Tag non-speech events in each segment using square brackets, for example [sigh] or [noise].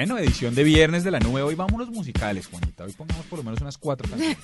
Bueno, edición de viernes de la nube. Hoy vámonos musicales, Juanita. Hoy pongamos por lo menos unas cuatro canciones.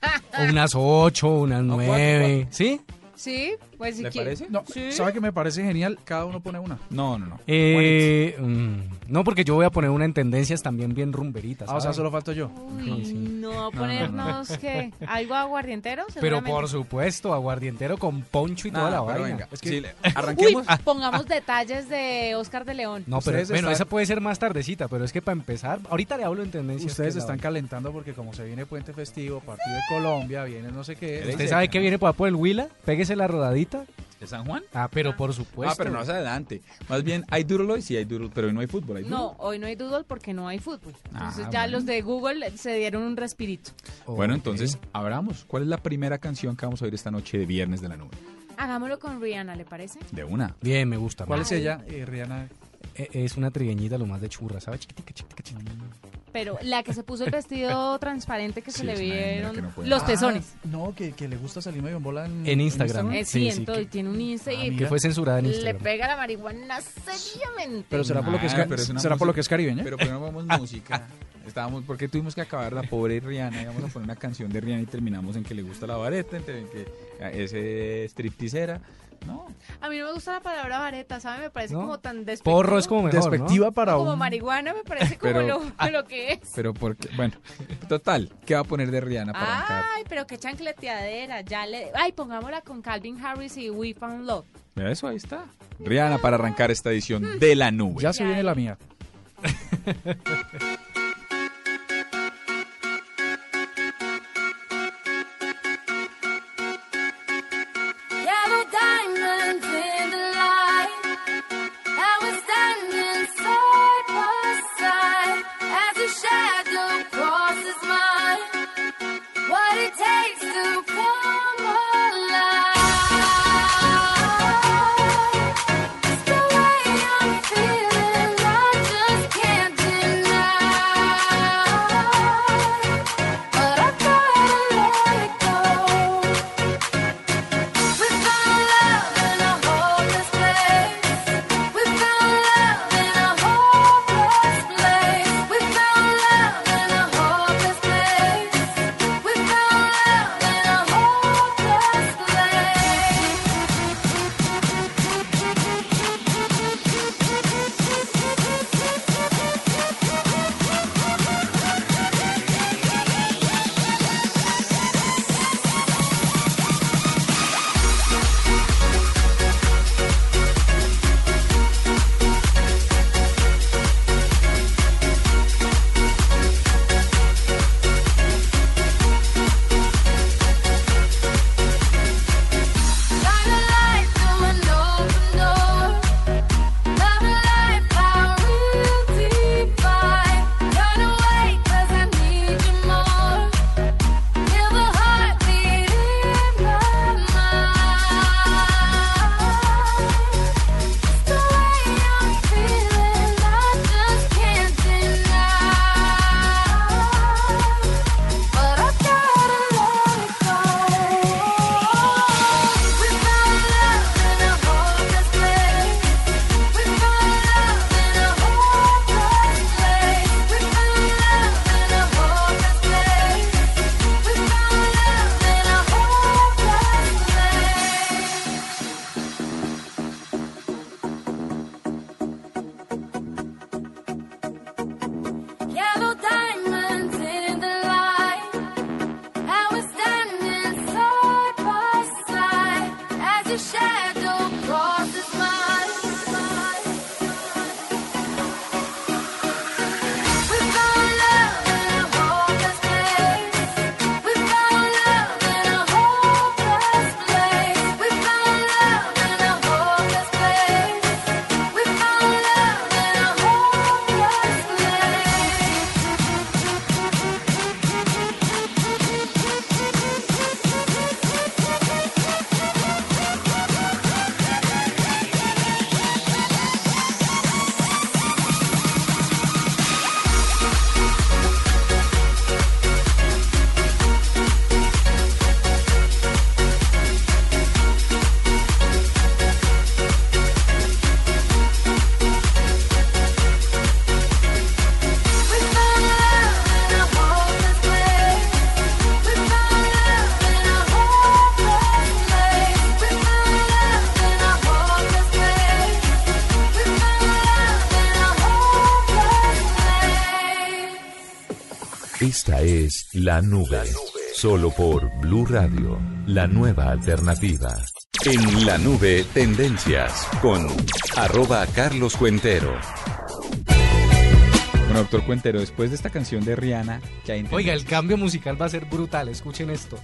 [laughs] Unas ocho, unas nueve. ¿Sí? Sí, pues si ¿Le quiere. parece? No, Sí. ¿sabe que me parece genial? Cada uno pone una. No, no, no. Eh, mm, no, porque yo voy a poner una en tendencias también bien rumberitas. Ah, o sea, solo falto yo. Uy, Sí, no, ponernos que algo aguardientero. [laughs] Pero por supuesto, aguardientero con poncho y toda la vaina. venga, Es que- sí, [laughs] Uy, arranquemos. pongamos detalles de Oscar de León. No, pero Ustedes bueno, están- esa puede ser más tardecita, pero es que para empezar, ahorita le hablo en tendencias. Ustedes la están calentando porque como se viene puente festivo, partido de Colombia, viene no sé qué. ¿Usted sabe que viene por, por el Huila? La rodadita. ¿De San Juan? Ah, pero por supuesto. ah, pero no hace adelante. Más bien, hay duro hoy, sí hay duro, pero hoy no hay fútbol. ¿hay No, hoy no hay doodle porque no hay fútbol. Entonces Ah, ya bueno. los de Google se dieron un respirito. Bueno, entonces, abramos. ¿Cuál es la primera canción que vamos a oír esta noche de viernes de la nube? Hagámoslo con Rihanna, ¿le parece? De una. Bien, me gusta. ¿Cuál es ella, eh, Rihanna? Eh, Es una trigueñita lo más de churra, ¿sabes? Chiquitica, chiquitica, chiquitica. Pero la que se puso el vestido [laughs] transparente que Sí, se le vieron no los pezones. Ah, no, que, que le gusta salir medio en bola en, En Instagram. Eh, Sí, sí, sí, entonces que- tiene un Insta Ah, y. Que fue censurada en le Instagram. pega la marihuana seriamente. Pero será por lo que es, Ah, será por lo que es música- caribeña. Pero vamos [laughs] música. Estábamos, porque tuvimos que acabar la pobre Rihanna. Íbamos a poner una canción de Rihanna y terminamos en que le gusta la vareta, en que es eh, stripteasera. No, A mí no me gusta la palabra vareta, ¿sabe? Me parece ¿No? como tan despectivo. Porro es como mejor, ¿no? Despectiva para Como un... marihuana me parece como Pero- lo, [laughs] lo que es. pero porque, bueno, total, ¿qué va a poner de Rihanna para arrancar? Ay, pero qué chancleteadera. Ya le... Ay, pongámosla con Calvin Harris y We Found Love. Mira Eso ahí está. Rihanna para arrancar esta edición de la nube. Ya se viene la mía. [laughs] es La Nube. Solo por Blue Radio, la nueva alternativa. En La Nube, tendencias con arroba Carlos Cuentero. Bueno, doctor Cuentero, después de esta canción de Rihanna, que hay en Oiga, el cambio musical va a ser brutal. Escuchen esto.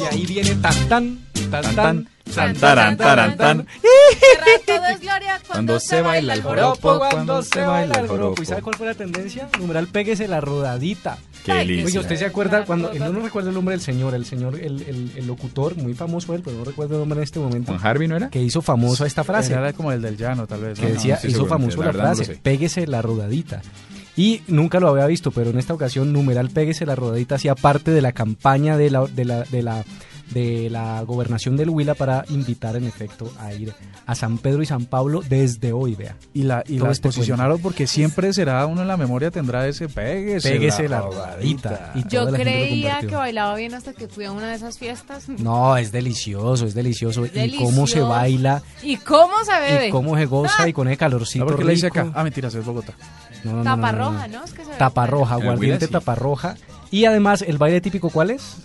Y ahí viene tan tan, tan tan, Tan, taran, taran, tan. Todo es gloria cuando, se baila el joropo. cuando se baila el joropo. ¿Y sabe cuál fue la tendencia? Numeral péguese la rodadita. Qué delicia. Oye, ¿usted se acuerda cuando, no, no recuerdo el nombre del señor, el señor, el, el- el locutor, muy famoso él, pero no recuerdo el nombre en este momento, ¿Juan Harvey no era? que hizo famoso esta frase. Era como el del llano, tal vez. que ¿no? decía, hizo famoso la frase, péguese la rodadita. Y nunca lo había visto, pero en esta ocasión, numeral péguese la rodadita hacía parte de la campaña de la, de la, de la, de la gobernación del Huila para invitar en efecto a ir a San Pedro y San Pablo desde hoy, vea. Y la, y la este posicionaron porque siempre será uno en la memoria tendrá ese péguese, Péguese la rodadita. Y Yo la creía que bailaba bien hasta que fui a una de esas fiestas. No, es delicioso, es delicioso. Es Y cómo se baila, ¿Y cómo se bebe? y cómo se goza, y con el calorcito ¿No porque le dice rico. acá? Ah, mentiras, es Bogotá. No, no, no, no, no, no. Taparroja, ¿no? Es que se Taparroja, aguardiente sí. taparroja. Y además, ¿el baile típico cuál es?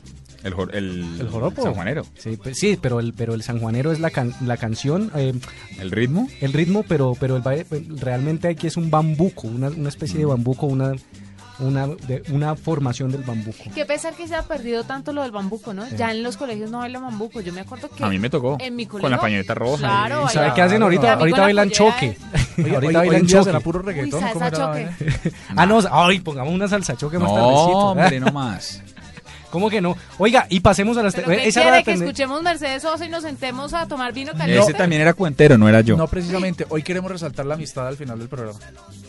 El, jor- el, ¿El joropo? sanjuanero. Sí, pues, sí pero, el, pero el sanjuanero es la, can- la canción, eh, ¿El ritmo? el ritmo, pero, pero el baile eh, realmente aquí es un bambuco, una, una especie Mm. de bambuco, una, una, de- una formación del bambuco. Qué pesar que se ha perdido tanto lo del bambuco, ¿no? Ya en los colegios no bailan bambuco. Yo me acuerdo que A mí me tocó. en mi Con colegio. la pañoleta roja. Claro, ¿Y sabe qué hacen ahorita? Ahorita con la bailan choque. [laughs] Oye, ahorita bailan choque. puro Uy, reggaetón. ¿cómo salsa choque. [laughs] Ah, no, ay, pongamos una salsa choque más No, tardecito. hombre, no más. [laughs] ¿Cómo que no? Oiga, y pasemos a las... ¿Pero qué esa era quiere? la Que escuchemos Mercedes Sosa y nos sentemos a tomar vino caliente. Ese también era cuentero, no era yo. No, precisamente. Hoy queremos resaltar la amistad al final del programa.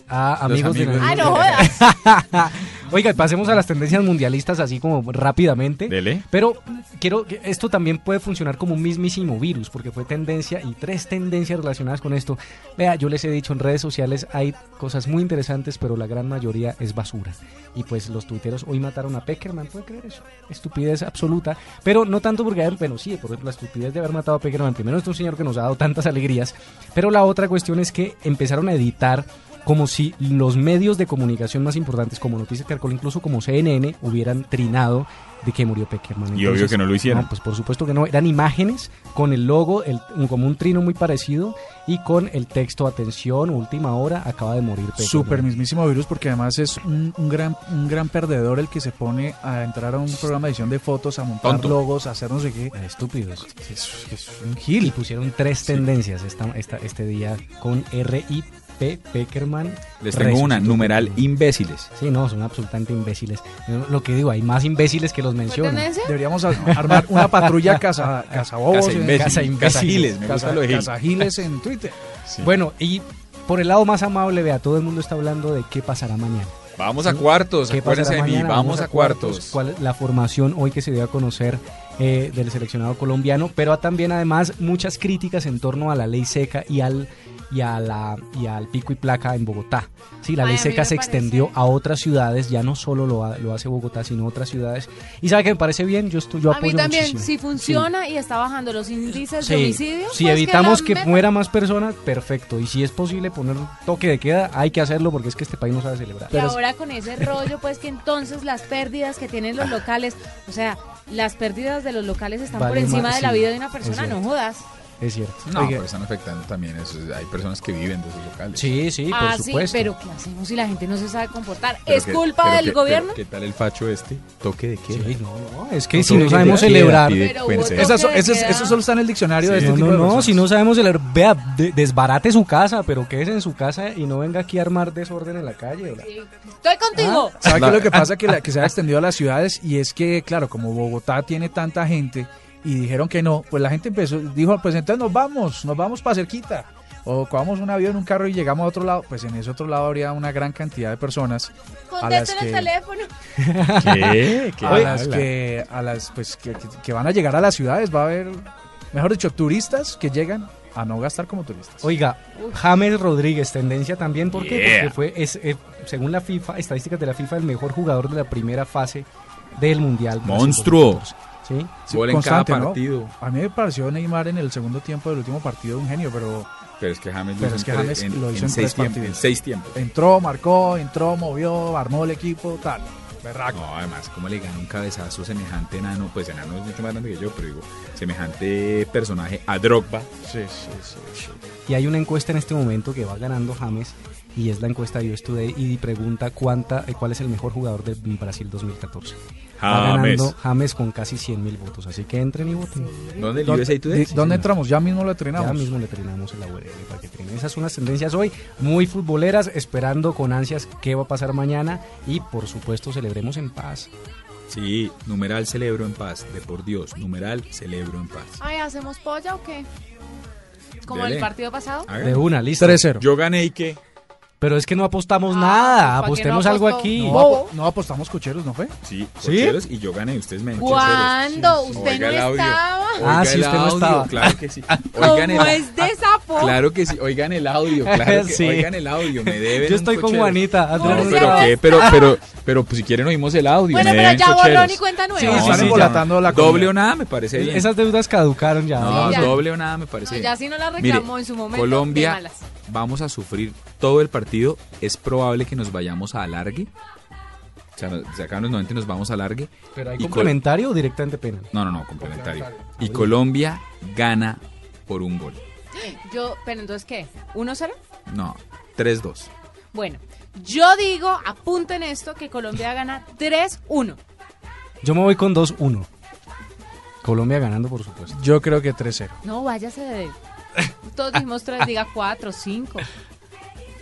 Ah, amigos, de amigos. la- Ah, no jodas. [laughs] Oiga, pasemos a las tendencias mundialistas así como rápidamente. Dele. Pero quiero que esto también puede funcionar como un mismísimo virus, porque fue tendencia y tres tendencias relacionadas con esto. Vea, yo les he dicho en redes sociales hay cosas muy interesantes, pero la gran mayoría es basura. Y pues los tuiteros hoy mataron a Peckerman, ¿puede creer eso? Estupidez absoluta. Pero no tanto porque, bueno, sí, por ejemplo, la estupidez de haber matado a Peckerman. Primero es un señor que nos ha dado tantas alegrías, pero la otra cuestión es que empezaron a editar como si los medios de comunicación más importantes como Noticias Caracol, incluso como CNN, hubieran trinado de que murió Peckerman. Y obvio que no lo hicieron. No, pues por supuesto que no. Eran imágenes con el logo, el, como un trino muy parecido y con el texto atención, última hora, acaba de morir Peckerman. Super mismísimo virus porque además es un, un gran un gran perdedor el que se pone a entrar a un programa de edición de fotos, a montar Tonto. logos, a hacer no sé qué. Estúpidos. Es, es un Y gil. pusieron tres tendencias esta, esta- este día con RIP Peckerman. Les tengo una, numeral imbéciles. Sí, no, son absolutamente imbéciles. Lo que digo, hay más imbéciles que los ¿Fue mencionan. tendencia? Deberíamos a- armar una patrulla casa, cazabobos. Casa en- imbécil. casa imbécil. Giles, me gusta casa- lo en Twitter. [laughs] Bueno, y por el lado más amable, vea, todo el mundo está hablando de qué pasará mañana. Vamos a cuartos, ¿Qué acuérdense de mí, mañana? vamos a cuartos. ¿Cuál es la formación hoy que se dio a conocer eh, del seleccionado colombiano? Pero también además muchas críticas en torno a la ley seca y al y a la y al pico y placa en Bogotá. Sí, la Ay, ley mí seca se parece- extendió a otras ciudades, ya no solo lo, lo hace Bogotá, sino otras ciudades. Y sabe que me parece bien, yo estoy yo A mí apoyo también, muchísimo. si funciona y está bajando los índices de Sí, homicidios, si pues evitamos que, metan. mueran más personas, perfecto. Y si es posible poner toque de queda, hay que hacerlo porque es que este país no sabe celebrar. Y ahora con ese rollo, pues que entonces las pérdidas que tienen los locales, o sea, las pérdidas de los locales están por encima más, de la vida de una persona, no jodas. Es cierto. No, Oiga. pero están afectando también eso. Hay personas que viven de esos locales. Sí, sí, ah, por sí, supuesto. pero ¿qué hacemos si la gente no se sabe comportar? Pero ¿Es que- culpa del que- gobierno? ¿Qué tal el facho este? Toque de queda. Sí, no, no, es que No si no sabemos de celebrar, de eso solo está en el diccionario de no, este tipo no, de no, si no sabemos celebrar, vea, de- desbarate su casa, pero quédese en su casa y no venga aquí a armar desorden en la calle. Sí. Estoy contigo. ¿Sabe qué La- es lo que pasa? Que, la- que se ha extendido a las ciudades y es que, claro, como Bogotá tiene tanta gente y dijeron que no, pues la gente empezó, dijo, pues entonces nos vamos, nos vamos para cerquita. O cogamos un avión, un carro y llegamos a otro lado, pues en ese otro lado habría una gran cantidad de personas a las Contesten el que, teléfono. [laughs] ¿Qué? ¿Qué a las que, a las, pues, que, que- que van a llegar a las ciudades. Va a haber, mejor dicho, turistas que llegan a no gastar como turistas. Oiga, James Rodríguez, tendencia también, ¿por qué? Yeah. Porque fue, es, eh, según la FIFA, estadísticas de la FIFA, el mejor jugador de la primera fase del Mundial. Monstruo. 2014. ¿Sí? Sí, Gol en cada ¿no? partido. A mí me pareció Neymar en el segundo tiempo del último partido un genio, pero Pero es que James lo Pero hizo es que James en, lo hizo en en seis tres. En seis tiempos. entró, marcó, entró, movió, armó el equipo, tal. Berraco. No, además, ¿cómo le gana un cabezazo semejante enano? Pues enano es mucho más grande que yo, pero digo, semejante personaje a Drogba. Sí, sí, sí. sí. Y hay una encuesta en este momento que va ganando James y es la encuesta de US Today y pregunta cuánta, eh, cuál es el mejor jugador de Brasil 2014. Va James. ganando James con casi 100 mil votos, así que entren y voten. ¿Dónde? ¿El ¿Dónde, USA Today? ¿dónde entramos? Ya mismo lo Ya entrenamos. mismo le terminamos en la URL para que treinen. Esas son las tendencias hoy, muy futboleras, esperando con ansias qué va a pasar mañana y por supuesto celebremos en paz. Sí, numeral celebro en paz. De por Dios, numeral celebro en paz. Ay, ¿hacemos polla o qué? Como Dele. el partido pasado. De una, listo. 3-0. Yo gané y qué. Pero es que no apostamos Ah, nada, ¿para qué apostemos no algo aquí. No, no apostamos cocheros, ¿no fue? Sí, ¿Sí? cocheros, y yo gané. Ustedes me ¿Cuándo? Sí, sí. Usted Oiga no el audio. estaba. Ah, sí, usted no audio, estaba. Claro que sí. ¿Cómo [laughs] Oigan el, es de sapo? [laughs] Claro que sí. Oigan el audio. Claro que [laughs] Sí. Oigan el audio. Me deben Yo estoy con. Juanita. No, No, no pero qué, pero, pero, pero pues si quieren oímos el audio. Bueno, me pero ya borrón y cuenta nueva. Sí, No, sí, embolatando la Doble o nada me parece bien. Esas deudas caducaron ya. No, doble o nada me parece No, bien. ya si no la Mire, reclamó en su momento. Colombia, malas. Vamos a sufrir todo el partido. Es probable que nos vayamos a alargue. O sea, nos- se acaban los 90 y nos vamos a alargue. ¿Pero hay Y Col- complementario o directamente penal? No, no, no, complementario. Y Colombia gana por un gol. Yo, pero entonces, ¿qué? ¿1-0? No, 3-2. Bueno, yo digo, apunten esto, que Colombia [laughs] gana 3-1. Yo me voy con 2-1. Colombia ganando, por supuesto. Yo creo que 3-0. No, váyase de... Todos dijimos 3, diga 4, 5.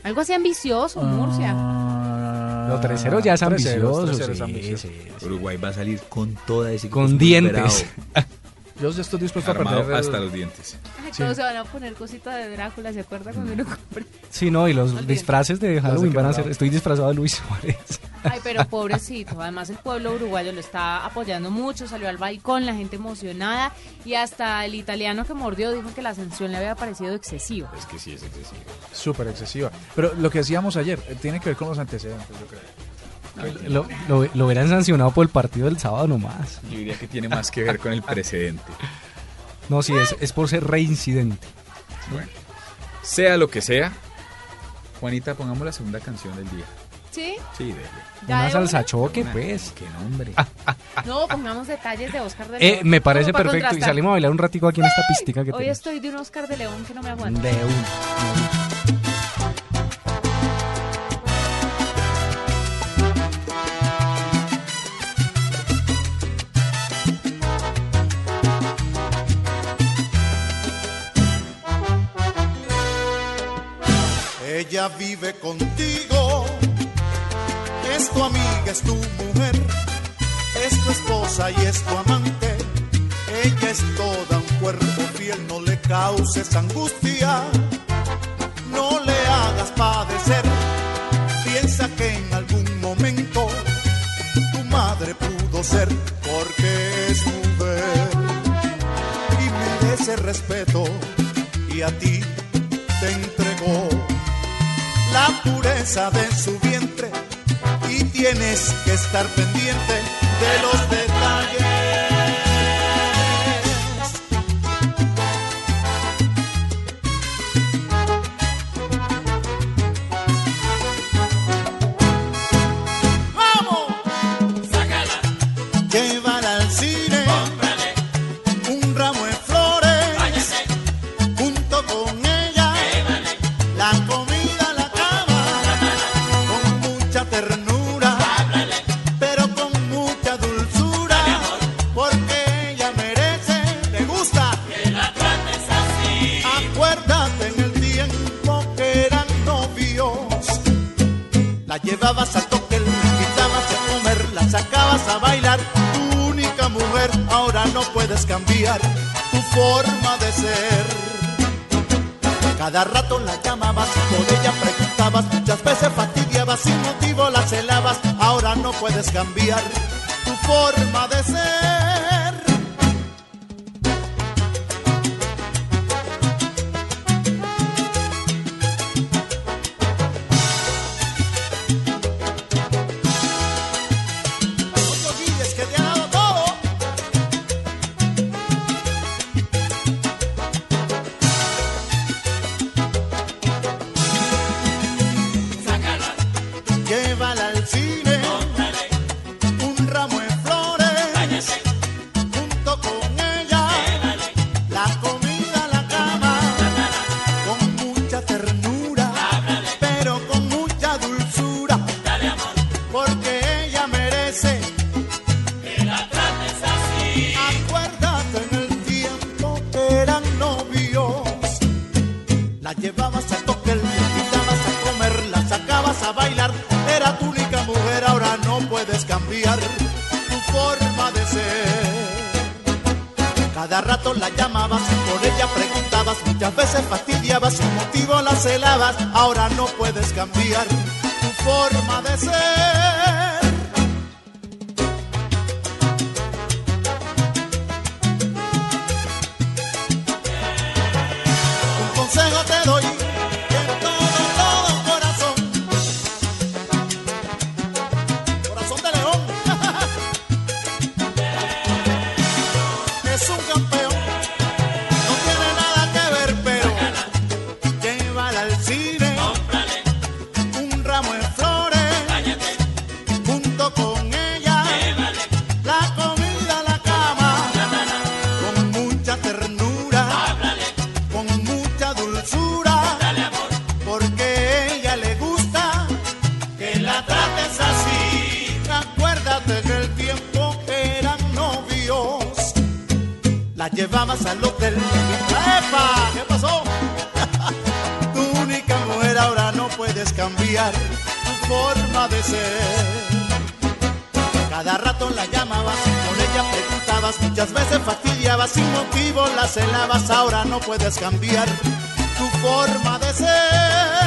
Algo así ambicioso, Murcia. Ah, Lo 3-0 ya es 3-0, ambicioso. 3-0 es sí, ambicioso. sí, sí. Uruguay va a salir con toda ese Con dientes. [laughs] Yo ya estoy dispuesto a perder. el- hasta los dientes. Ay, Sí. todos se van a poner cositas de Drácula, ¿se acuerda cuando uno compra? Sí, no, y los disfraces de Halloween van a ser. Estoy disfrazado de Luis Suárez. Ay, pero pobrecito. Además, el pueblo uruguayo lo está apoyando mucho. Salió al balcón, la gente emocionada. Y hasta el italiano que mordió dijo que la sanción le había parecido excesiva. Es que sí, es excesivo. Súper excesiva. Pero lo que decíamos ayer, eh, tiene que ver con los antecedentes, yo creo. Lo, lo, lo hubieran sancionado por el partido del sábado nomás. Yo diría que tiene más que ver con el precedente. No, sí, es, es por ser reincidente. Bueno, sea lo que sea, Juanita, pongamos la segunda canción del día. ¿Sí? Sí. ¿Ya Una de salsa choque, pues. Qué nombre. No, pongamos detalles de Oscar de Eh, León. me parece perfecto. Y salimos a bailar un ratico aquí en esta pistica que Hoy tenemos. estoy de un Oscar de León que no me aguanta. De una. Ella vive contigo, es tu amiga, es tu mujer, es tu esposa y es tu amante. Ella es toda un cuerpo fiel, no le causes angustia, no le hagas padecer. Piensa que en algún momento tu madre pudo ser, porque es mujer y merece respeto y a ti te entregó la pureza de su vientre y tienes que estar pendiente de los detalles. Sin motivo la celabas, ahora no puedes cambiar tu forma de ser.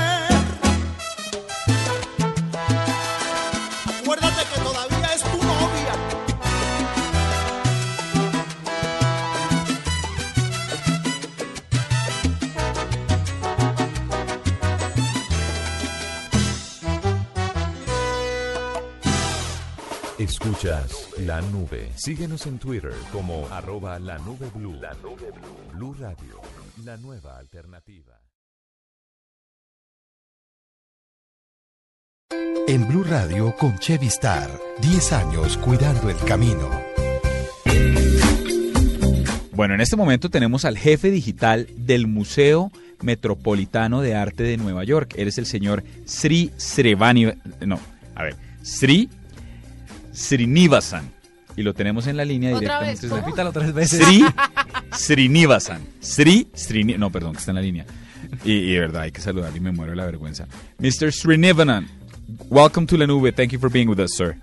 La nube. Síguenos en Twitter como arroba la nube blue. La nube blue. Blue Radio, la nueva alternativa. En Blue Radio con Chevy Star, 10 años cuidando el camino. Bueno, en este momento tenemos al jefe digital del Museo Metropolitano de Arte de Nueva York. Él es el señor Sri Srivani... No, a ver, Sri Srinivasan. Y lo tenemos en la línea ¿Otra directamente. Repítalo tres veces. Sri Srinivasan. Sri Srini... No, perdón, que está en la línea. Y, y de verdad, hay que saludar y me muero de la vergüenza. Mr. Srinivasan, welcome to La Nube. Thank you for being with us, sir.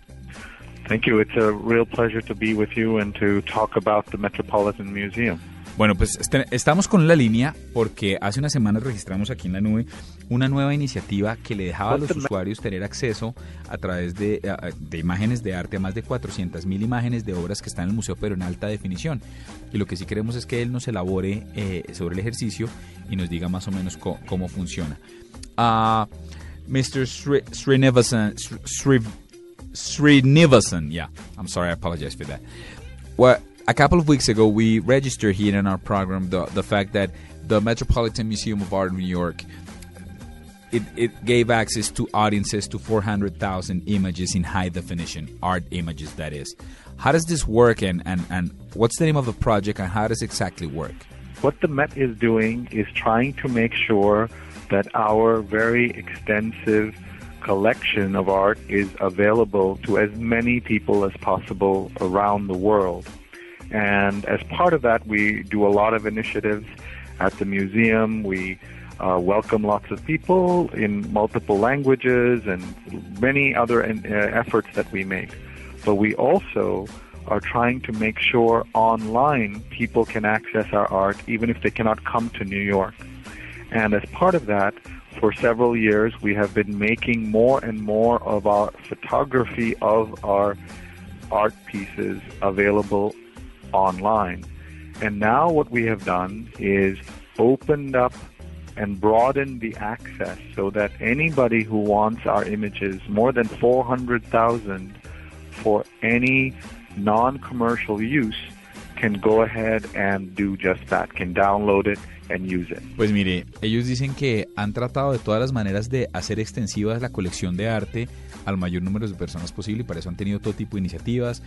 Thank you. It's a real pleasure to be with you and to talk about the Metropolitan Museum. Bueno, pues este- estamos con la línea porque hace unas semanas registramos aquí en la nube una nueva iniciativa que le dejaba a los usuarios tener acceso a través de, de imágenes de arte a más de 400 mil imágenes de obras que están en el museo, pero en alta definición. Y lo que sí queremos es que él nos elabore eh, sobre el ejercicio y nos diga más o menos co- cómo funciona. Ah, Mr. Sri, Srinivasan, Sri, Sri, Srinivasan, yeah, I'm sorry, I apologize for that. Well, a couple of weeks ago, we registered here in our program the, the fact that the Metropolitan Museum of Art in New York it, it gave access to audiences to 400,000 images in high definition, art images, that is. How does this work, and, and, and what's the name of the project, and how does it exactly work? What the Met is doing is trying to make sure that our very extensive collection of art is available to as many people as possible around the world. And as part of that, we do a lot of initiatives at the museum. We uh, welcome lots of people in multiple languages and many other uh, efforts that we make. But we also are trying to make sure online people can access our art even if they cannot come to New York. And as part of that, for several years, we have been making more and more of our photography of our art pieces available online. And now what we have done is opened up and broadened the access so that anybody who wants our images, more than 400,000 for any non-commercial use, can go ahead and do just that, can download it and use it. Pues mire, ellos dicen que han tratado de todas las maneras de hacer extensivas la colección de arte al mayor número de personas posible y para eso han tenido todo tipo de iniciativas,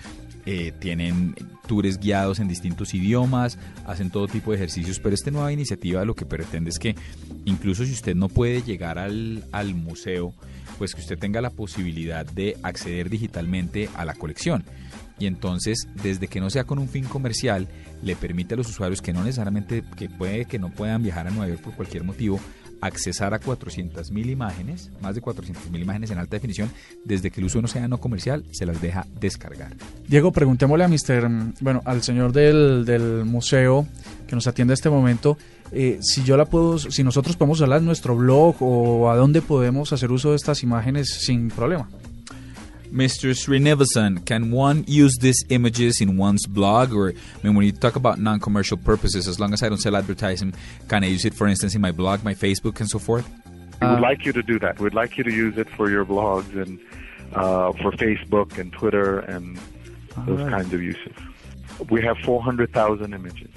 eh, tienen tours guiados en distintos idiomas, hacen todo tipo de ejercicios, pero esta nueva iniciativa lo que pretende es que incluso si usted no puede llegar al, al museo, pues que usted tenga la posibilidad de acceder digitalmente a la colección. Y entonces, desde que no sea con un fin comercial, le permite a los usuarios que no necesariamente, que puede que no puedan viajar a Nueva York por cualquier motivo, accesar a 400.000 imágenes, más de 400.000 imágenes en alta definición, desde que el uso no sea no comercial, se las deja descargar. Diego, preguntémosle a mm, bueno, al señor del, del museo que nos atiende a este momento, eh, si yo la puedo, si nosotros podemos usarla en nuestro blog o a dónde podemos hacer uso de estas imágenes sin problema. Mr. Srinivasan, can one use these images in one's blog? Or, I mean, when you talk about non commercial purposes, as long as I don't sell advertising, can I use it, for instance, in my blog, my Facebook, and so forth? We would like you to do that. We'd like you to use it for your blogs and uh, for Facebook and Twitter and those kinds of uses. We have 400,000 images,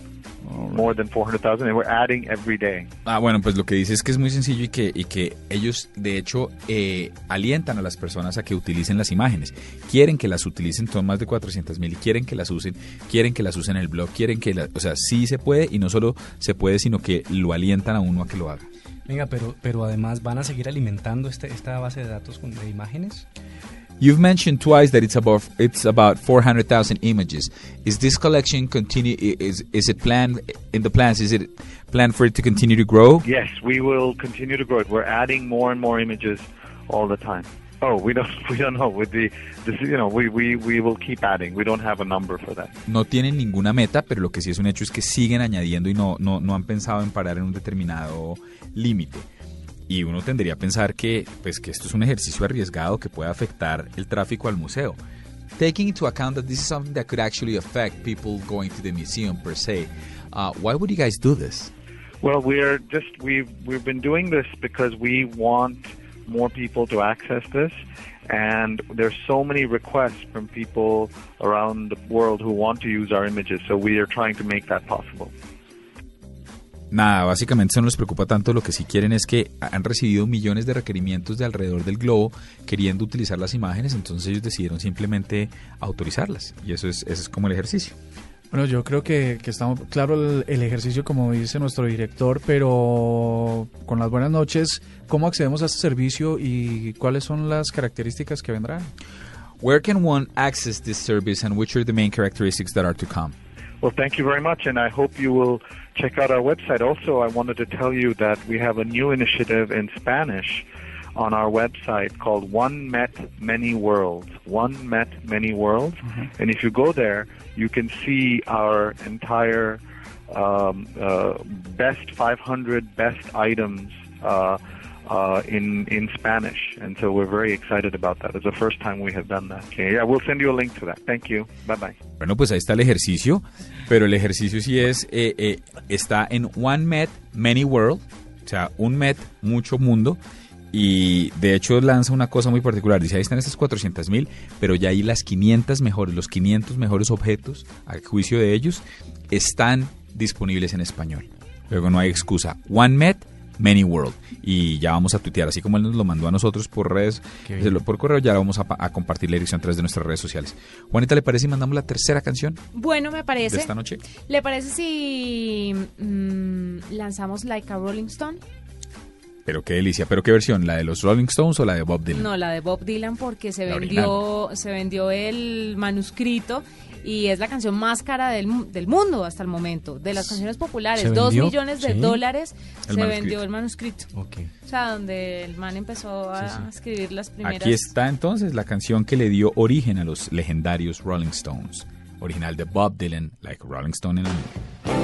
more than 400,000, and we're adding every day. Ah, bueno, pues lo que dice es que es muy sencillo y que, y que ellos, de hecho, eh, alientan a las personas a que utilicen las imágenes. Quieren que las utilicen, son más de 400 mil, y quieren que las usen, quieren que las usen en el blog, quieren que, la- o sea, sí se puede y no solo se puede, sino que lo alientan a uno a que lo haga. Venga, pero, pero además van a seguir alimentando este, esta base de datos con, de imágenes. You've mentioned twice that it's about it's about 400,000 images. Is this collection continue? Is is it planned in the plans? Is it planned for it to continue to grow? Yes, we will continue to grow it. We're adding more and more images all the time. Oh, we don't [laughs] we don't know with the this you know we, we, we will keep adding. We don't have a number for that. No tienen ninguna meta, pero lo que sí es un hecho es que siguen añadiendo y no no no han pensado en parar en un determinado límite. Y uno tendría a pensar que pues que esto es un ejercicio arriesgado que puede afectar el tráfico al museo. Taking into account that this is something that could actually affect people going to the museum per se, uh, why would you guys do this? Well, we're just we've we've been doing this because we want more people to access this, and there's so many requests from people around the world who want to use our images. So we are trying to make that possible. Nada, básicamente eso no les preocupa tanto, lo que sí quieren es que han recibido millones de requerimientos de alrededor del globo queriendo utilizar las imágenes, entonces ellos decidieron simplemente autorizarlas y eso es, eso es como el ejercicio. Bueno, yo creo que, que estamos claro el, el ejercicio, como dice nuestro director, pero con las buenas noches, ¿cómo accedemos a este servicio y cuáles son las características que vendrán? Where can one access this service and which are the main characteristics that are to come? Well, thank you very much, and I hope you will check out our website. Also, I wanted to tell you that we have a new initiative in Spanish on our website called One Met Many Worlds. One Met Many Worlds. And if you go there, you can see our entire um, uh, best 500 best items uh, uh, in in Spanish, and so we're very excited about that. It's the first time we have done that. Okay, yeah, we'll send you a link to that. Thank you. Bye bye. Bueno, pues ahí está el ejercicio, pero el ejercicio sí es, eh, eh, está en One Met, Many World, o sea, un Met, mucho mundo, y de hecho lanza una cosa muy particular, dice, ahí están estas 400 mil, pero ya ahí las 500 mejores, los 500 mejores objetos, a juicio de ellos, están disponibles en español. Luego no hay excusa. One Met, Many World. Y ya vamos a tuitear, así como él nos lo mandó a nosotros por redes, por correo, ya vamos a, pa- a compartir la dirección a través de nuestras redes sociales. Juanita, ¿le parece si mandamos la tercera canción Bueno, me de parece. esta noche? ¿Le parece si mm, lanzamos Like a Rolling Stone? Pero qué delicia. ¿Pero qué versión? ¿La de los Rolling Stones o la de Bob Dylan? No, la de Bob Dylan porque se La vendió, se vendió el manuscrito y es la canción más cara del, mu- del mundo hasta el momento. De las canciones populares, ¿Se dos millones de Sí. dólares El se manuscrito. vendió el manuscrito. O sea, donde el man empezó a Sí, sí. escribir las primeras. Aquí está entonces la canción que le dio origen a los legendarios Rolling Stones. Original de Bob Dylan, like Rolling Stone en la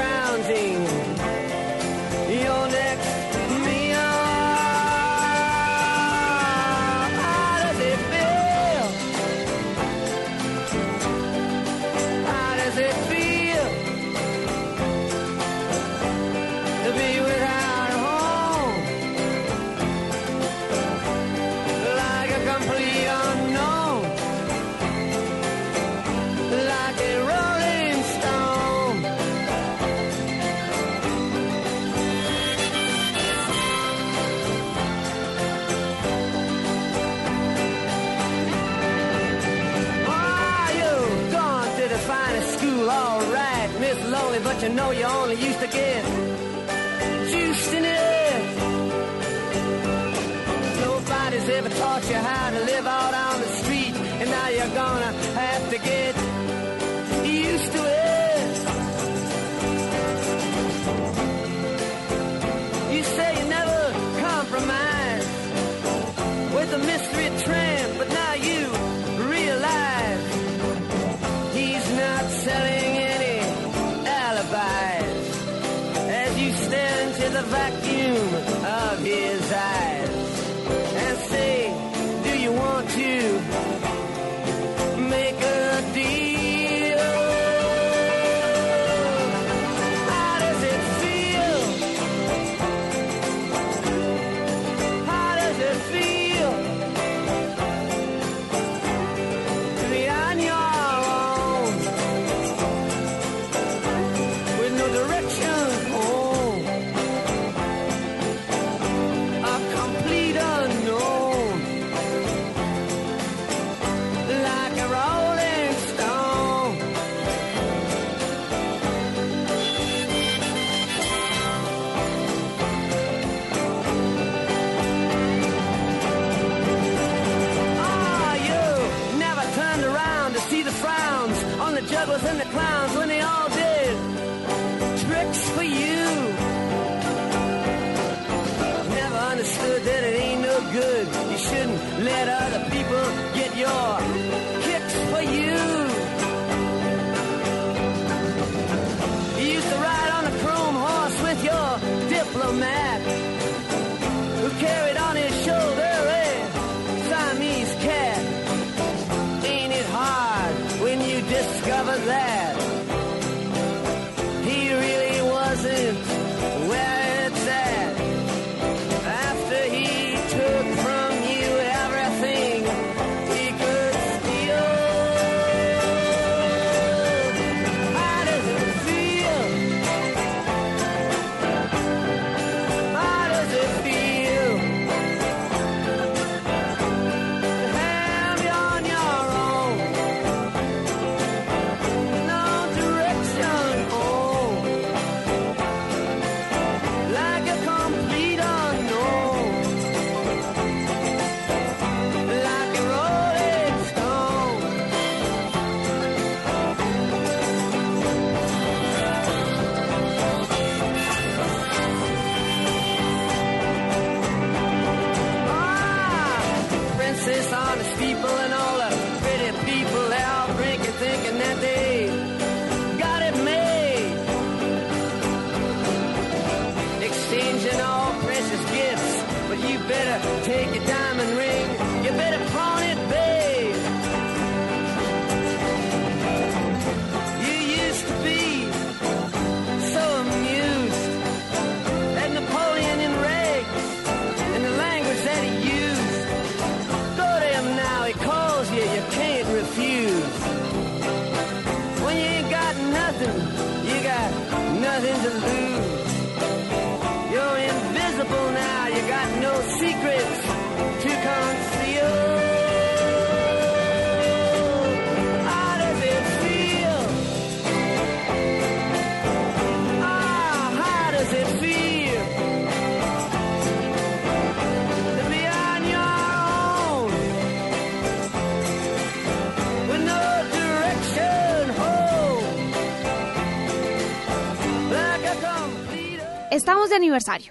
to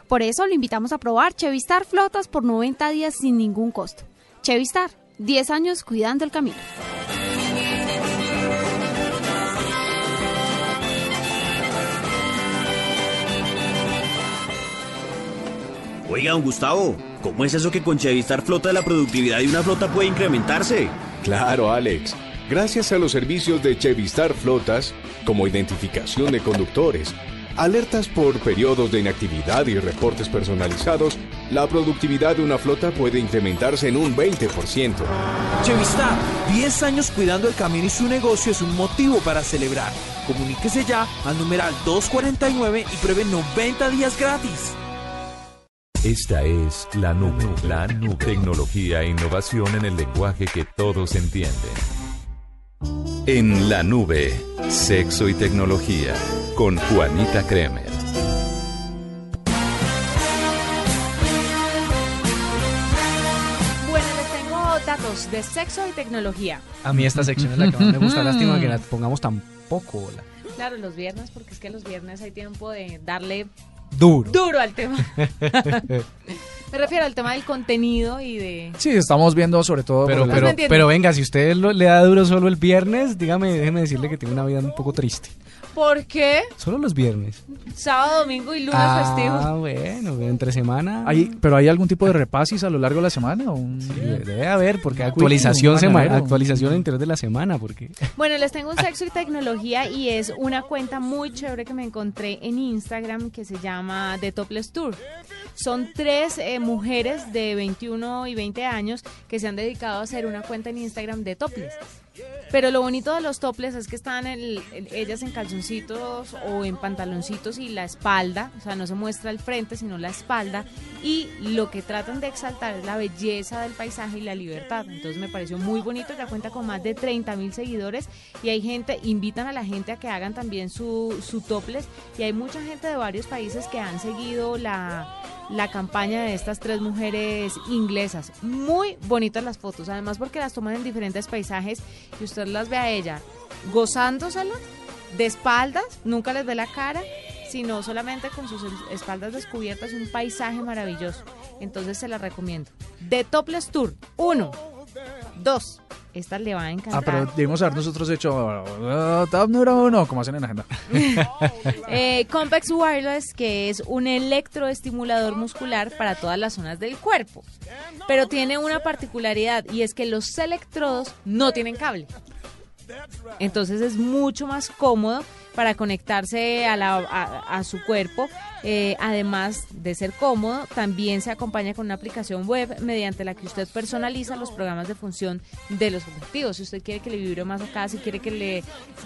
Por eso lo invitamos a probar Chevistar Flotas por 90 días sin ningún costo. Chevistar, 10 años cuidando el camino. Oigan, Gustavo, ¿cómo es eso que con Chevistar Flota la productividad de una flota puede incrementarse? Claro, Alex. Gracias a los servicios de Chevistar Flotas, como identificación de conductores, Alertas por periodos de inactividad y reportes personalizados, la productividad de una flota puede incrementarse en un 20%. Chevista, 10 años cuidando el camino y su negocio es un motivo para celebrar. Comuníquese ya al numeral 249 y pruebe 90 días gratis. Esta es la nube, la nube. Tecnología e innovación en el lenguaje que todos entienden. En la nube, sexo y tecnología con Juanita Kremer. Bueno, les tengo datos de sexo y tecnología. A mí esta sección es la que más me gusta. [laughs] Lástima que la pongamos tan poco. la- Claro, los viernes, porque es que los viernes hay tiempo de darle Duro. duro al tema. [laughs] Me refiero al tema del contenido y de... Sí, estamos viendo sobre todo... Pero, la- pero, pero venga, si usted lo- le da duro solo el viernes, dígame, déjeme decirle que tiene una vida un poco triste. ¿Por qué? Solo los viernes. Sábado, domingo y lunes ah, festivo. bueno, entre semana. ¿Hay, ¿Pero hay algún tipo de repasis a lo largo de la semana? o un- Debe haber, porque actualización, quick, un sema- panadero. actualización al interior de la semana, porque... [laughs] Bueno, les tengo un sexo y tecnología y es una cuenta muy chévere que me encontré en Instagram que se llama The Topless Tour. Son tres eh, mujeres de 21 y 20 años que se han dedicado a hacer una cuenta en Instagram de topless. Pero lo bonito de los topless es que están el- el- ellas en calzoncitos o en pantaloncitos y la espalda, o sea, no se muestra el frente, sino la espalda. Y lo que tratan de exaltar es la belleza del paisaje y la libertad. Entonces me pareció muy bonito, ya cuenta con más de 30 mil seguidores y hay gente, invitan a la gente a que hagan también su, su topless y hay mucha gente de varios países que han seguido la, la campaña de estas tres mujeres inglesas. Muy bonitas las fotos, además porque las toman en diferentes paisajes y usted las ve a ella gozándosela de espaldas, nunca les ve la cara, sino solamente con sus es- espaldas descubiertas, un paisaje maravilloso. Entonces se la recomiendo. The Topless Tour, uno. Dos. Esta le va a Ah, encantar. pero debimos haber nosotros hecho uh, top número uno, como hacen en la agenda. [laughs] Eh, Compex Wireless, que es un electroestimulador muscular para todas las zonas del cuerpo. Pero tiene una particularidad y es que los electrodos no tienen cable. Entonces es mucho más cómodo para conectarse a, la- a- a su cuerpo. Eh, además de ser cómodo, también se acompaña con una aplicación web mediante la que usted personaliza los programas de función de los objetivos. Si usted quiere que le vibre más acá, si quiere que le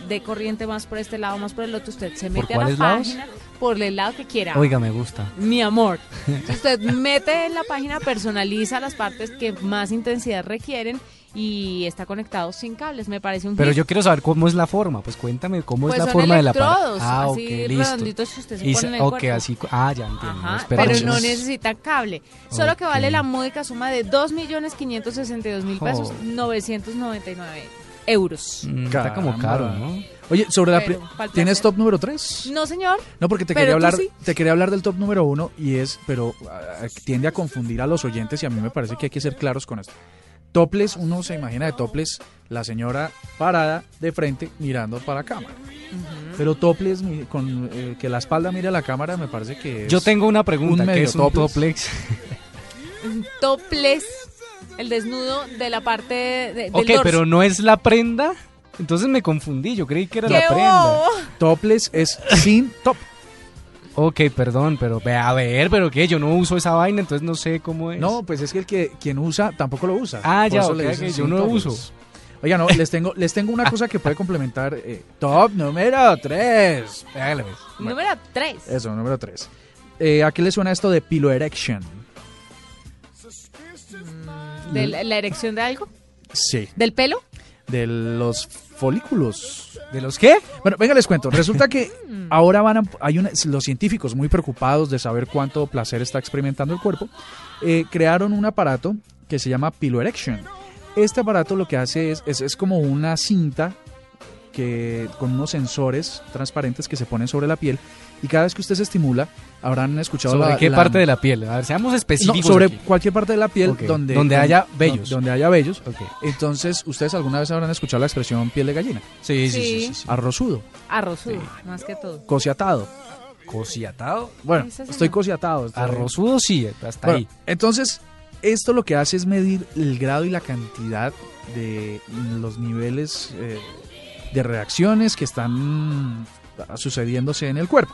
dé corriente más por este lado, más por el otro, usted se ¿Por mete a la lados? página por el lado que quiera. Oiga, me gusta. Mi amor. [laughs] Usted mete en la página, personaliza las partes que más intensidad requieren y está conectado sin cables. Me parece un Pero hit. yo quiero saber cómo es la forma. Pues cuéntame cómo Pues es la son forma de la electrodos, Ah, ok, así listo. redonditos que usted se Y pone en el ok, cuerpo. así. Ah, ya entiendo. Ajá, pero no necesita cable. Solo que vale la módica suma de 2.562.000 pesos, Oh. 999 euros. Mm, Está como caro, ¿no? Oye, sobre la... Pero, falta ¿Tienes hacer. top número 3? No, señor. No, porque te quería hablar, sí. te quería hablar del top número uno y es, pero ah, tiende a confundir a los oyentes y a mí me parece que hay que ser claros con esto. Topless, uno se imagina de topless la señora parada de frente mirando para la cámara. Pero topless mi- con eh, que la espalda mire a la cámara me parece que es Yo tengo una pregunta. un ¿Qué es un toplex? Topless, el desnudo de la parte de, del ok, dorso. pero no es la prenda. Entonces me confundí. Yo creí que era ¡Qué la prenda. bobo! topless es sin top. Ok, perdón, pero ve a ver, pero qué, yo no uso esa vaina, entonces no sé cómo es. No, pues es que el que quien usa tampoco lo usa. Ah, Por ya, eso ok, le dicen ok, yo no lo uso. Oiga, no, les tengo, les tengo una cosa que puede complementar. eh, top número 3. Hágale, pues. Número 3. Eso, número 3. ¿A qué le suena esto de pilo erection? ¿De la, la erección de algo? Sí. ¿Del pelo? De los folículos. ¿De los qué? Bueno, venga, les cuento. Resulta que [laughs] ahora van a, hay una- los científicos muy preocupados de saber cuánto placer está experimentando el cuerpo, eh, crearon un aparato que se llama Pilo Erection. Este aparato lo que hace es, es, es como una cinta que, con unos sensores transparentes que se ponen sobre la piel y cada vez que usted se estimula, habrán escuchado ¿Sobre la- qué la- parte de la piel? A ver, seamos no, específicos. sobre aquí. cualquier parte de la piel donde, donde haya vellos. Donde haya vellos. Entonces, ¿ustedes alguna vez habrán escuchado la expresión piel de gallina? Sí, sí, sí, sí, sí. Arrozudo, Arrozudo, más que todo. cosiatado. ¿Cosiatado? Bueno, estoy cosiatado. estoy- Arrozudo sí, hasta Bueno, ahí. entonces, esto lo que hace es medir el grado y la cantidad de los niveles eh, de reacciones que están sucediéndose en el cuerpo.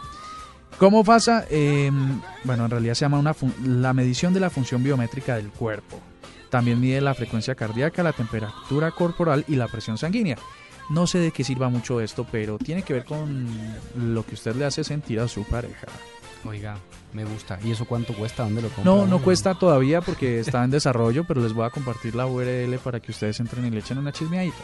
¿Cómo pasa? Eh, bueno, en realidad se llama una la medición de la función biométrica del cuerpo. También mide la frecuencia cardíaca, la temperatura corporal y la presión sanguínea. No sé de qué sirva mucho esto, pero tiene que ver con lo que usted le hace sentir a su pareja. Oiga, me gusta. ¿Y eso cuánto cuesta? ¿Dónde lo compra? No, no cuesta todavía porque está en desarrollo, pero les voy a compartir la URL para que ustedes entren y le echen una chismeadita.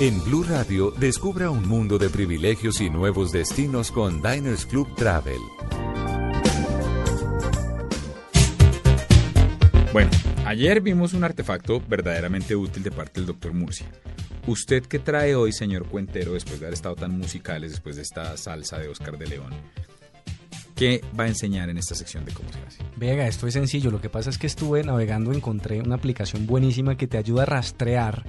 En Blue Radio, descubra un mundo de privilegios y nuevos destinos con Diners Club Travel. Bueno, ayer vimos un artefacto verdaderamente útil de parte del doctor Murcia. ¿Usted qué trae hoy, señor Cuentero, después de haber estado tan musicales, después de esta salsa de Oscar de León? ¿Qué va a enseñar en esta sección de cómo se hace? Vega, esto es sencillo. Lo que pasa es que estuve navegando, encontré una aplicación buenísima que te ayuda a rastrear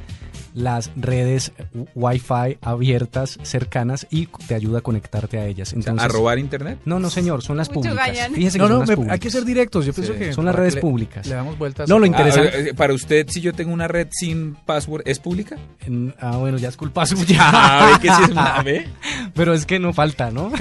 las redes Wi-Fi abiertas, cercanas y te ayuda a conectarte a ellas. Entonces, ¿A robar internet? No, no, señor, son las públicas. Fíjese que No, son no, las me- públicas. hay que ser directos. Yo pienso Sí, que son las redes le- públicas. Le damos vueltas. No, lo Ah, interesante. eh, para usted, si yo tengo una red sin password, ¿es pública? En- ah, bueno, ya es culpa [laughs] suya. Ah, que sí es una-. [laughs] Pero es que no falta, ¿no?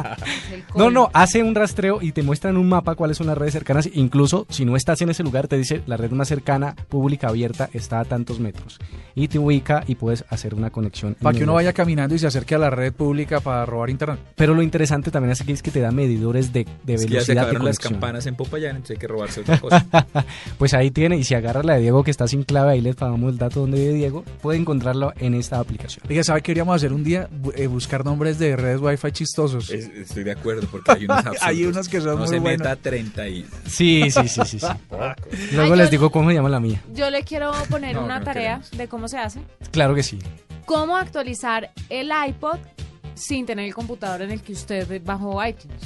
[laughs] no, no, hace un rastreo y te muestra en un mapa cuáles son las redes cercanas. Incluso si no estás en ese lugar, te dice la red más cercana, pública, abierta, está a tantos metros. Y te ubica y puedes hacer una conexión. Para que uno vaya caminando y se acerque a la red pública para robar internet. Pero lo interesante también es que es que te da medidores de, de Es que ya se velocidad de las campanas en Popayán, entonces hay que robarse otra cosa. [laughs] pues ahí tiene, y si agarra la de Diego que está sin clave, ahí les pagamos el dato donde vive Diego, puede encontrarlo en esta aplicación. Oiga, ¿sabe qué queríamos hacer un día? Eh, buscar nombres de redes Wi-Fi chistosos. Es- estoy de acuerdo, porque hay unos [laughs] absurdos. Hay unos que son no muy se buenos. meta 30 y... Sí, sí, sí, sí. sí. [laughs] Luego Ay, les yo- digo cómo se llama la mía. Yo le quiero poner No, una no tarea de cómo se hace. Claro que sí. ¿Cómo actualizar el iPod sin tener el computador en el que usted bajó iTunes,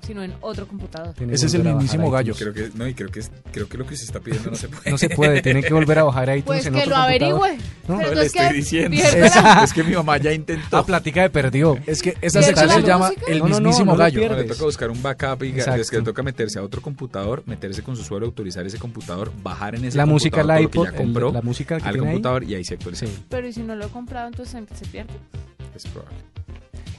sino en otro computador? Tiene que Ese es el a mismísimo gallo. Creo que, no, y creo que, creo que lo que se está pidiendo no se puede. No se puede, tiene que volver a bajar iTunes Pues en que otro lo computador. averigüe. No, No, no le es que estoy diciendo. Es, la- es que mi mamá ya intentó. Ah, platica de perdió. Es que esa ¿Pierde sección la se llama música? El mismísimo no lo gallo. le toca buscar un backup y Exacto. es que le toca meterse a otro computador, meterse con su usuario, autorizar ese computador, bajar en ese La música, computador lo iPod, que ya el- compró la música que al ahí. computador y ahí se actualiza. Sí, Pero ¿y si no lo he comprado, entonces se pierde? Es probable.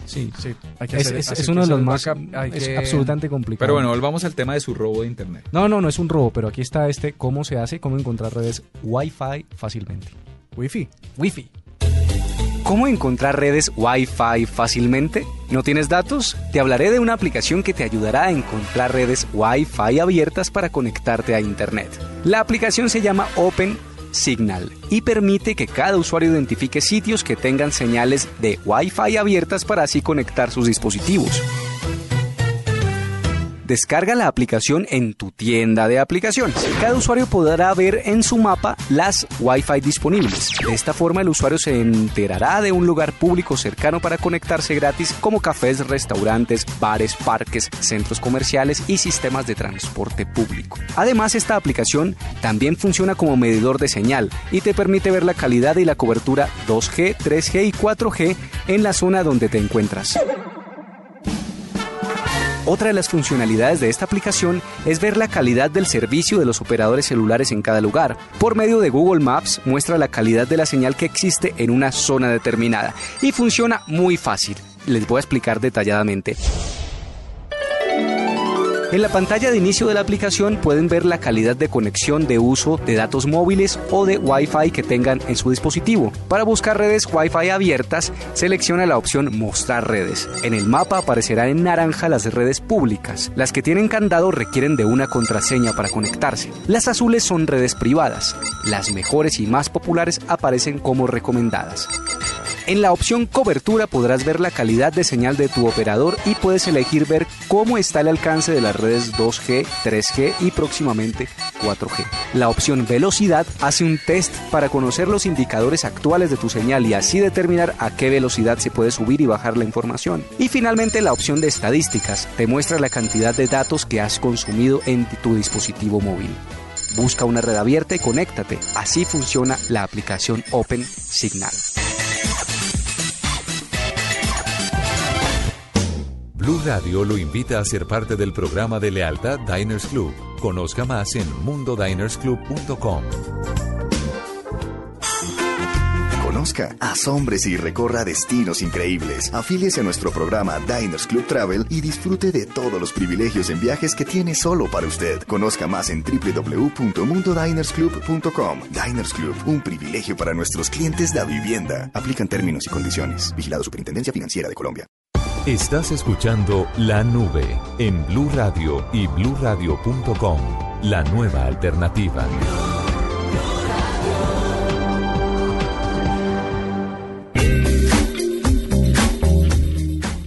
Sí. Sí, hay que Es, hacer- es- hacer es que uno de los más... hay Es que- absolutamente complicado. Pero bueno, volvamos al tema de su robo de internet. No, no, no es un robo, pero aquí está este cómo se hace, cómo encontrar redes Wi-Fi fácilmente. Wi-Fi. Wi-Fi. ¿Cómo encontrar redes Wi-Fi fácilmente? ¿No tienes datos? Te hablaré de una aplicación que te ayudará a encontrar redes Wi-Fi abiertas para conectarte a Internet. La aplicación se llama Open Signal y permite que cada usuario identifique sitios que tengan señales de Wi-Fi abiertas para así conectar sus dispositivos. Descarga la aplicación en tu tienda de aplicaciones. Cada usuario podrá ver en su mapa las Wi-Fi disponibles. De esta forma el usuario se enterará de un lugar público cercano para conectarse gratis como cafés, restaurantes, bares, parques, centros comerciales y sistemas de transporte público. Además esta aplicación también funciona como medidor de señal y te permite ver la calidad y la cobertura 2G, 3G y 4G en la zona donde te encuentras. Otra de las funcionalidades de esta aplicación es ver la calidad del servicio de los operadores celulares en cada lugar. Por medio de Google Maps muestra la calidad de la señal que existe en una zona determinada y funciona muy fácil. Les voy a explicar detalladamente. En la pantalla de inicio de la aplicación pueden ver la calidad de conexión de uso de datos móviles o de Wi-Fi que tengan en su dispositivo. Para buscar redes Wi-Fi abiertas, selecciona la opción Mostrar redes. En el mapa aparecerán en naranja las redes públicas. Las que tienen candado requieren de una contraseña para conectarse. Las azules son redes privadas. Las mejores y más populares aparecen como recomendadas. En la opción cobertura podrás ver la calidad de señal de tu operador y puedes elegir ver cómo está el alcance de las redes 2G, 3G y próximamente 4G. La opción velocidad hace un test para conocer los indicadores actuales de tu señal y así determinar a qué velocidad se puede subir y bajar la información. Y finalmente la opción de estadísticas te muestra la cantidad de datos que has consumido en tu dispositivo móvil. Busca una red abierta y conéctate. Así funciona la aplicación Open Signal. Blue Radio lo invita a ser parte del programa de lealtad Diners Club. Conozca más en mundodinersclub.com. conozca, asómbrese y recorra destinos increíbles. Afíliese a nuestro programa Diners Club Travel y disfrute de todos los privilegios en viajes que tiene solo para usted. Conozca más en www.mundodinersclub.com. Diners Club, un privilegio para nuestros clientes de vivienda. Aplican términos y condiciones. Vigilado Superintendencia Financiera de Colombia. Estás escuchando La Nube en Blue Radio y bluradio.com. La nueva alternativa.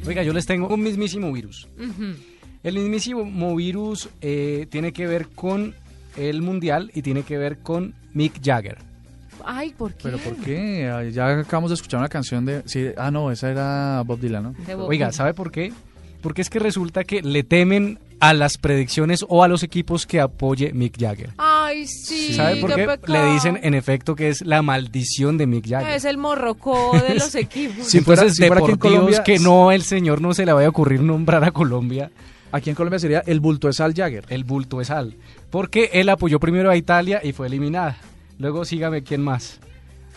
Oiga, yo les tengo un mismísimo virus. El mismísimo virus eh, tiene que ver con el mundial y tiene que ver con Mick Jagger. Ay, ¿por qué? ¿Pero por qué? Ah, Ya acabamos de escuchar una canción de... sí, ah, no, esa era Bob Dylan, ¿no? Bob Oiga, Dylan. ¿sabe por qué? Porque es que resulta que le temen a las predicciones o a los equipos que apoye Mick Jagger. Ay, sí. ¿Sabe por qué? Le dicen en efecto que es la maldición de Mick Jagger. Es el morrocó de [laughs] los equipos. Si fuera- Entonces, si fuera aquí en Colombia- que no, el señor no se le vaya a ocurrir nombrar a Colombia. Aquí en Colombia sería el bulto de Sal Jagger. El bulto de sal. Porque él apoyó primero a Italia y fue eliminada. Luego sígame, ¿quién más?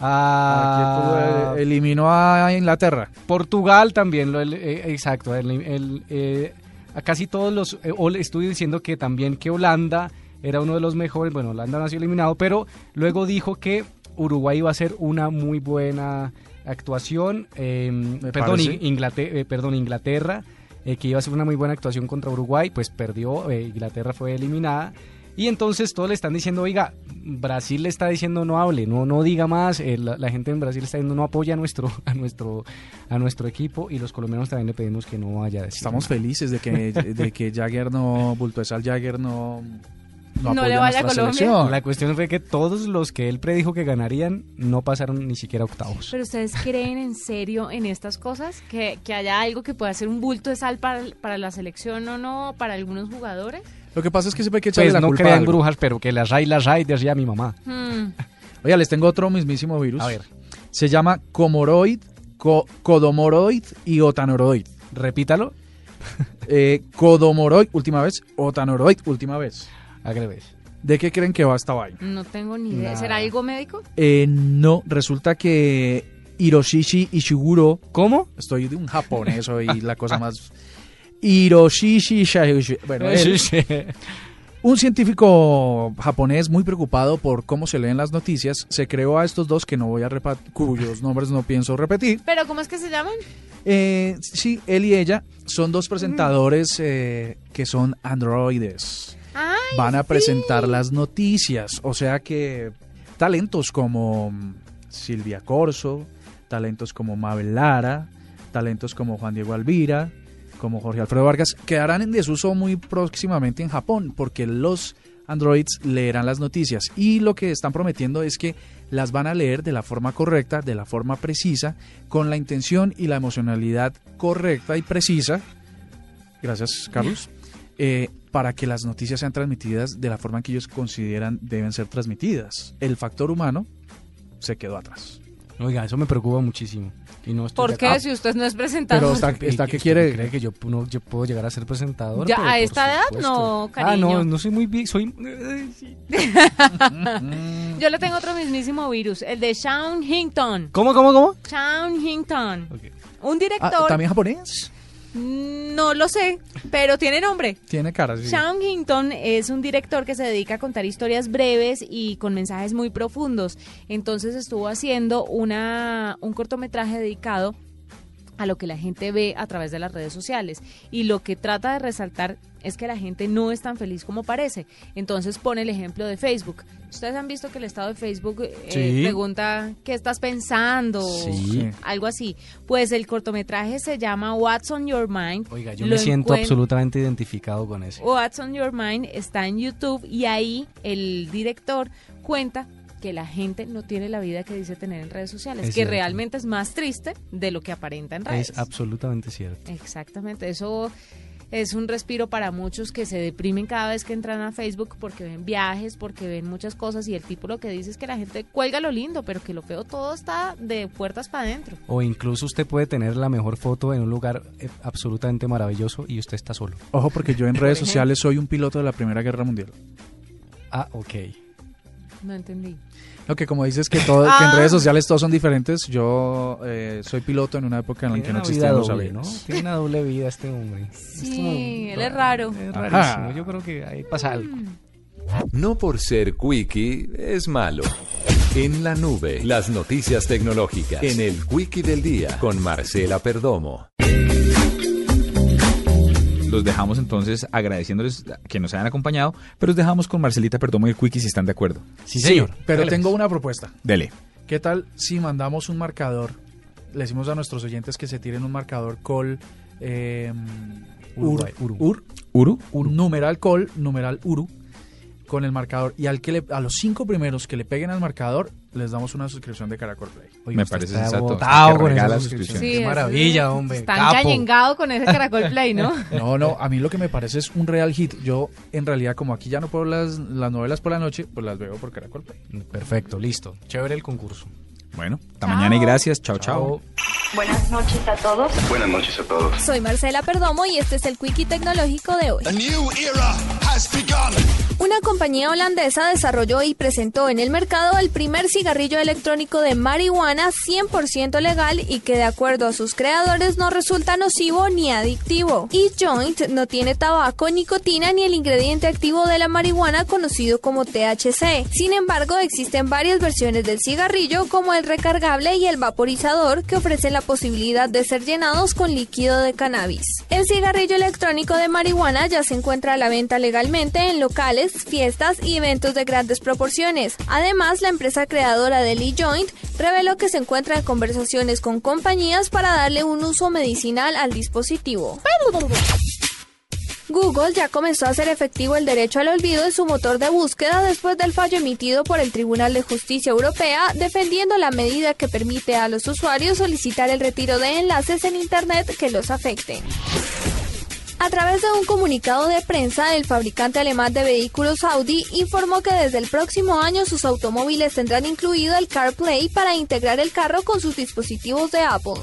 Ah, eh, eliminó a Inglaterra. Portugal también, lo, eh, exacto. el- el, eh, a casi todos los, eh, estuve diciendo que también que Holanda era uno de los mejores. Bueno, Holanda no ha sido eliminado, pero luego dijo que Uruguay iba a ser una muy buena actuación. eh, perdón, perdón, Inglaterra, que iba a ser una muy buena actuación contra Uruguay, pues perdió. Inglaterra fue eliminada. Y entonces todos le están diciendo, oiga, Brasil le está diciendo no hable, no, no diga más. eh, la, la gente en Brasil está diciendo no apoya a nuestro, [laughs] a nuestro, a nuestro equipo y los colombianos también le pedimos que no vaya a decir. Estamos felices de que, de que [laughs] Jagger no, bulto de Sal Jagger no, no, No apoya le vaya a nuestra Colombia. selección. La cuestión fue que todos los que él predijo que ganarían no pasaron ni siquiera octavos. ¿Pero ustedes creen en serio en estas cosas? ¿Que, que haya algo que pueda ser un bulto de sal para, para la selección o no, para algunos jugadores? Lo que pasa es que siempre hay que echarle Pues la no culpa a crean algo. brujas, pero que las hay, las hay, decía mi mamá. Hmm. Oiga, les tengo otro mismísimo virus. A ver. Se llama Comoroid, co- Codomoroid y Otanoroid. Repítalo. [laughs] Eh, Codomoroid, última vez. Otanoroid, última vez. Agreve. ¿De qué creen que va esta vaina? No tengo ni idea. Nada. ¿Será algo médico? Eh, no, resulta que Hiroshishi Ishiguro. ¿Cómo? Estoy de un japonés hoy, la cosa [laughs] más. Hiroshishi. Bueno, él- un científico japonés muy preocupado por cómo se leen las noticias se creó a estos dos que no voy a repetir, cuyos nombres no pienso repetir. ¿Pero cómo es que se llaman? Eh, sí, él y ella son dos presentadores eh, que son androides. Ay, Van a presentar las noticias, o sea que talentos como mm, Silvia Corso, talentos como Mabel Lara, talentos como Juan Diego Alvira, como Jorge Alfredo Vargas, quedarán en desuso muy próximamente en Japón, porque los androids leerán las noticias y lo que están prometiendo es que las van a leer de la forma correcta, de la forma precisa, con la intención y la emocionalidad correcta y precisa. Gracias, Carlos. eh, para que las noticias sean transmitidas de la forma que ellos consideran deben ser transmitidas. El factor humano se quedó atrás. Oiga, eso me preocupa muchísimo. Y no estoy ¿Por qué? Ah, si usted no es presentador. Pero está, ¿y está que quiere... ¿Cree que yo, no, yo puedo llegar a ser presentador? Ya, Pero a esta edad, supuesto. no, Ah, no, cariño. no soy muy bien, soy... [laughs] Yo le tengo otro mismísimo virus, el de Sean Hinton. ¿Cómo, cómo, cómo? Sean Hinton. Un Ah, director. ¿También japonés? No lo sé, pero tiene nombre. Tiene cara, sí. Sean Hinton es un director que se dedica a contar historias breves y con mensajes muy profundos. Entonces estuvo haciendo una, un cortometraje dedicado a lo que la gente ve a través de las redes sociales. Y lo que trata de resaltar es que la gente no es tan feliz como parece. Entonces pone el ejemplo de Facebook. Ustedes han visto que el estado de Facebook eh, Sí. pregunta qué estás pensando, Sí. algo así. Pues el cortometraje se llama What's on Your Mind. Oiga, yo Lo me siento absolutamente identificado con ese. What's on Your Mind está en YouTube y ahí el director cuenta que la gente no tiene la vida que dice tener en redes sociales, Es que cierto. realmente es más triste de lo que aparenta en redes. Es absolutamente cierto. Exactamente, eso es un respiro para muchos que se deprimen cada vez que entran a Facebook porque ven viajes, porque ven muchas cosas y el tipo lo que dice es que la gente cuelga lo lindo, pero que lo feo todo está de puertas para adentro. O incluso usted puede tener la mejor foto en un lugar eh, absolutamente maravilloso y usted está solo. Ojo, porque yo en [laughs] redes sociales soy un piloto de la Primera Guerra Mundial. Ah, ok. No entendí. Lo que como dices que, todo, que en Ah. redes sociales todos son diferentes, yo eh, soy piloto en una época en la que no vida los doble, ¿no? Tiene una doble vida este hombre. Sí, él es raro. Es Ajá. rarísimo. Yo creo que ahí pasa algo. No por ser quickie es malo. En la nube, las noticias tecnológicas. En el Quickie del Día, con Marcela Perdomo. Los dejamos entonces agradeciéndoles que nos hayan acompañado, pero los dejamos con Marcelita Perdomo y el Quickie si están de acuerdo. Sí, Sí, señor. pero tengo pues. una propuesta. Dele. ¿Qué tal si mandamos un marcador? Le decimos a nuestros oyentes que se tiren un marcador col eh, Uruguay, ur, Uru. ur, ¿Uru? un numeral col, numeral uru, con el marcador. Y al que le- a los cinco primeros que le peguen al marcador, les damos una suscripción de Caracol Play. Oye, Me parece sensato. con esa suscripción. suscripción. Qué maravilla, hombre. Está capo. encañengado con ese Caracol Play, ¿no? [laughs] No, no, a mí lo que me parece es un real hit. Yo, en realidad, como aquí ya no puedo las, las novelas por la noche, pues las veo por Caracol Play. Perfecto, listo. Chévere el concurso. Bueno, hasta mañana y gracias. Chao, chao. Buenas noches a todos. Buenas noches a todos. Soy Marcela Perdomo y este es el Quickie Tecnológico de hoy. Una compañía holandesa desarrolló y presentó en el mercado el primer cigarrillo electrónico de marihuana 100% legal y que de acuerdo a sus creadores no resulta nocivo ni adictivo. E-Joint no tiene tabaco, nicotina ni el ingrediente activo de la marihuana conocido como THC. Sin embargo, existen varias versiones del cigarrillo como el recargable y el vaporizador que ofrecen la posibilidad de ser llenados con líquido de cannabis. El cigarrillo electrónico de marihuana ya se encuentra a la venta legalmente en locales, fiestas y eventos de grandes proporciones. Además, la empresa creadora del e-joint reveló que se encuentra en conversaciones con compañías para darle un uso medicinal al dispositivo. Google ya comenzó a hacer efectivo el derecho al olvido en su motor de búsqueda después del fallo emitido por el Tribunal de Justicia Europea defendiendo la medida que permite a los usuarios solicitar el retiro de enlaces en Internet que los afecten. A través de un comunicado de prensa, el fabricante alemán de vehículos Audi informó que desde el próximo año sus automóviles tendrán incluido el CarPlay para integrar el carro con sus dispositivos de Apple.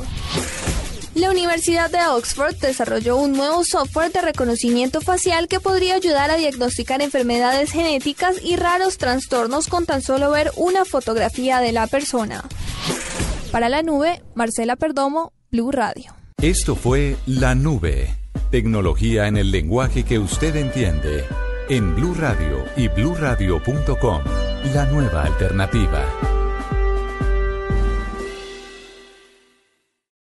La Universidad de Oxford desarrolló un nuevo software de reconocimiento facial que podría ayudar a diagnosticar enfermedades genéticas y raros trastornos con tan solo ver una fotografía de la persona. Para la nube, Marcela Perdomo, Blue Radio. Esto fue La Nube. Tecnología en el lenguaje que usted entiende. En Blue Radio y bluradio.com. La nueva alternativa.